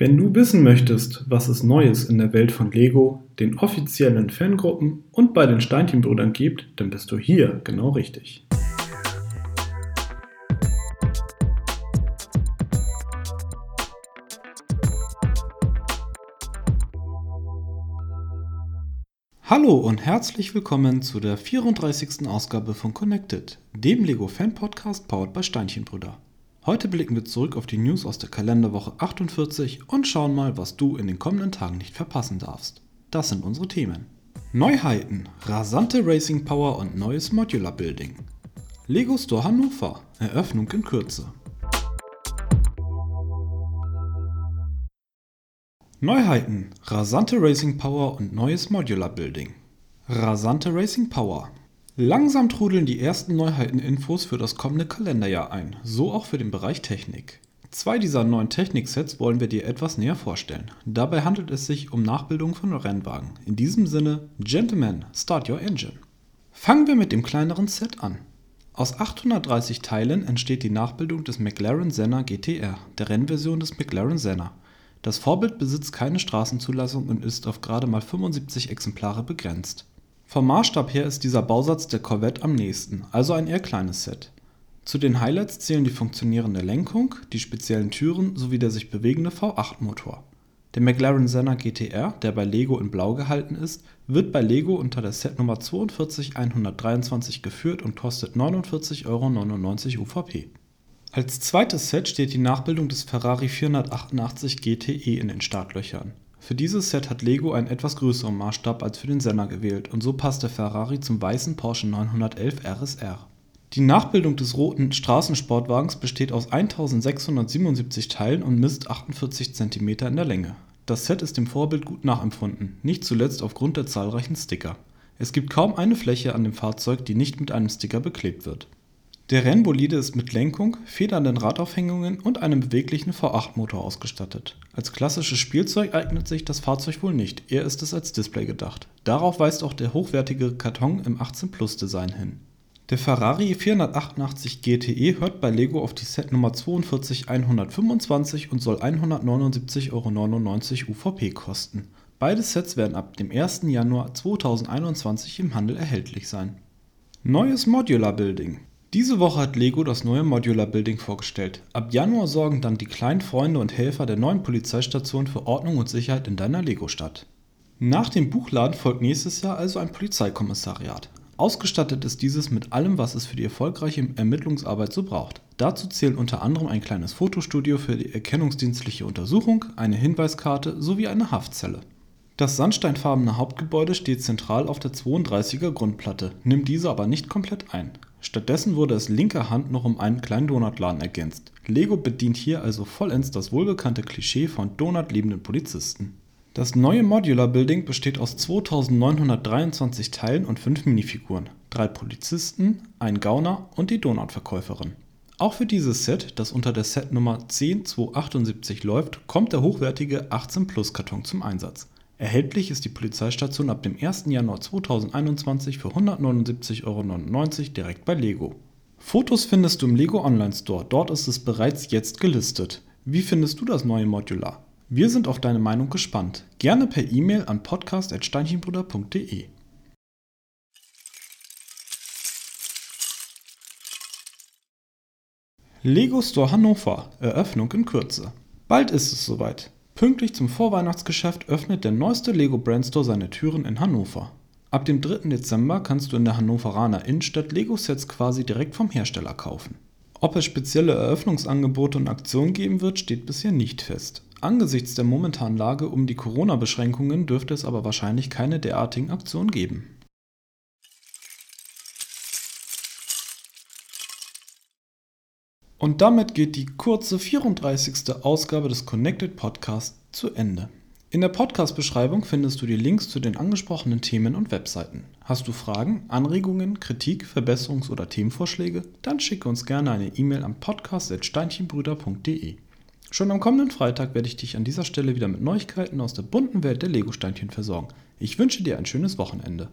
Wenn du wissen möchtest, was es Neues in der Welt von Lego, den offiziellen Fangruppen und bei den Steinchenbrüdern gibt, dann bist du hier genau richtig. Hallo und herzlich willkommen zu der 34. Ausgabe von Connected, dem Lego Fan Podcast powered bei Steinchenbrüder. Heute blicken wir zurück auf die News aus der Kalenderwoche 48 und schauen mal, was du in den kommenden Tagen nicht verpassen darfst. Das sind unsere Themen. Neuheiten, rasante Racing Power und neues Modular Building. Lego Store Hannover, Eröffnung in Kürze. Neuheiten, rasante Racing Power und neues Modular Building. Rasante Racing Power. Langsam trudeln die ersten Neuheiten-Infos für das kommende Kalenderjahr ein, so auch für den Bereich Technik. Zwei dieser neuen Technik-Sets wollen wir dir etwas näher vorstellen. Dabei handelt es sich um Nachbildungen von Rennwagen. In diesem Sinne, Gentlemen, start your engine. Fangen wir mit dem kleineren Set an. Aus 830 Teilen entsteht die Nachbildung des McLaren Senna GTR, der Rennversion des McLaren Senna. Das Vorbild besitzt keine Straßenzulassung und ist auf gerade mal 75 Exemplare begrenzt. Vom Maßstab her ist dieser Bausatz der Corvette am nächsten, also ein eher kleines Set. Zu den Highlights zählen die funktionierende Lenkung, die speziellen Türen sowie der sich bewegende V8-Motor. Der McLaren Senna GTR, der bei Lego in Blau gehalten ist, wird bei Lego unter der Setnummer 42123 geführt und kostet 49,99 Euro UVP. Als zweites Set steht die Nachbildung des Ferrari 488 GTE in den Startlöchern für dieses Set hat Lego einen etwas größeren Maßstab als für den Senna gewählt und so passt der Ferrari zum weißen Porsche 911 RSR. Die Nachbildung des roten Straßensportwagens besteht aus 1677 Teilen und misst 48 cm in der Länge. Das Set ist dem Vorbild gut nachempfunden, nicht zuletzt aufgrund der zahlreichen Sticker. Es gibt kaum eine Fläche an dem Fahrzeug, die nicht mit einem Sticker beklebt wird der Rennbolide ist mit Lenkung, federnden Radaufhängungen und einem beweglichen V8-Motor ausgestattet. Als klassisches Spielzeug eignet sich das Fahrzeug wohl nicht, eher ist es als Display gedacht. Darauf weist auch der hochwertige Karton im 18-Plus-Design hin. Der Ferrari 488 GTE hört bei Lego auf die Setnummer 42125 und soll 179,99 Euro UVP kosten. Beide Sets werden ab dem 1. Januar 2021 im Handel erhältlich sein. Neues Modular Building diese Woche hat Lego das neue Modular Building vorgestellt. Ab Januar sorgen dann die kleinen Freunde und Helfer der neuen Polizeistation für Ordnung und Sicherheit in deiner Lego-Stadt. Nach dem Buchladen folgt nächstes Jahr also ein Polizeikommissariat. Ausgestattet ist dieses mit allem, was es für die erfolgreiche Ermittlungsarbeit so braucht. Dazu zählen unter anderem ein kleines Fotostudio für die erkennungsdienstliche Untersuchung, eine Hinweiskarte sowie eine Haftzelle. Das sandsteinfarbene Hauptgebäude steht zentral auf der 32er Grundplatte, nimmt diese aber nicht komplett ein. Stattdessen wurde es linker Hand noch um einen kleinen Donutladen ergänzt. Lego bedient hier also vollends das wohlbekannte Klischee von donutliebenden Polizisten. Das neue Modular Building besteht aus 2923 Teilen und 5 Minifiguren, drei Polizisten, ein Gauner und die Donutverkäuferin. Auch für dieses Set, das unter der Setnummer 10278 läuft, kommt der hochwertige 18 Plus Karton zum Einsatz. Erhältlich ist die Polizeistation ab dem 1. Januar 2021 für 179,99 Euro direkt bei Lego. Fotos findest du im Lego Online Store, dort ist es bereits jetzt gelistet. Wie findest du das neue Modular? Wir sind auf deine Meinung gespannt. Gerne per E-Mail an podcast.steinchenbruder.de. Lego Store Hannover. Eröffnung in Kürze. Bald ist es soweit. Pünktlich zum Vorweihnachtsgeschäft öffnet der neueste Lego Brand Store seine Türen in Hannover. Ab dem 3. Dezember kannst du in der Hannoveraner Innenstadt Lego-Sets quasi direkt vom Hersteller kaufen. Ob es spezielle Eröffnungsangebote und Aktionen geben wird, steht bisher nicht fest. Angesichts der momentanen Lage um die Corona-Beschränkungen dürfte es aber wahrscheinlich keine derartigen Aktionen geben. Und damit geht die kurze 34. Ausgabe des Connected Podcast zu Ende. In der Podcast-Beschreibung findest du die Links zu den angesprochenen Themen und Webseiten. Hast du Fragen, Anregungen, Kritik, Verbesserungs- oder Themenvorschläge? Dann schicke uns gerne eine E-Mail an podcast.steinchenbrüder.de. Schon am kommenden Freitag werde ich dich an dieser Stelle wieder mit Neuigkeiten aus der bunten Welt der Lego-Steinchen versorgen. Ich wünsche dir ein schönes Wochenende.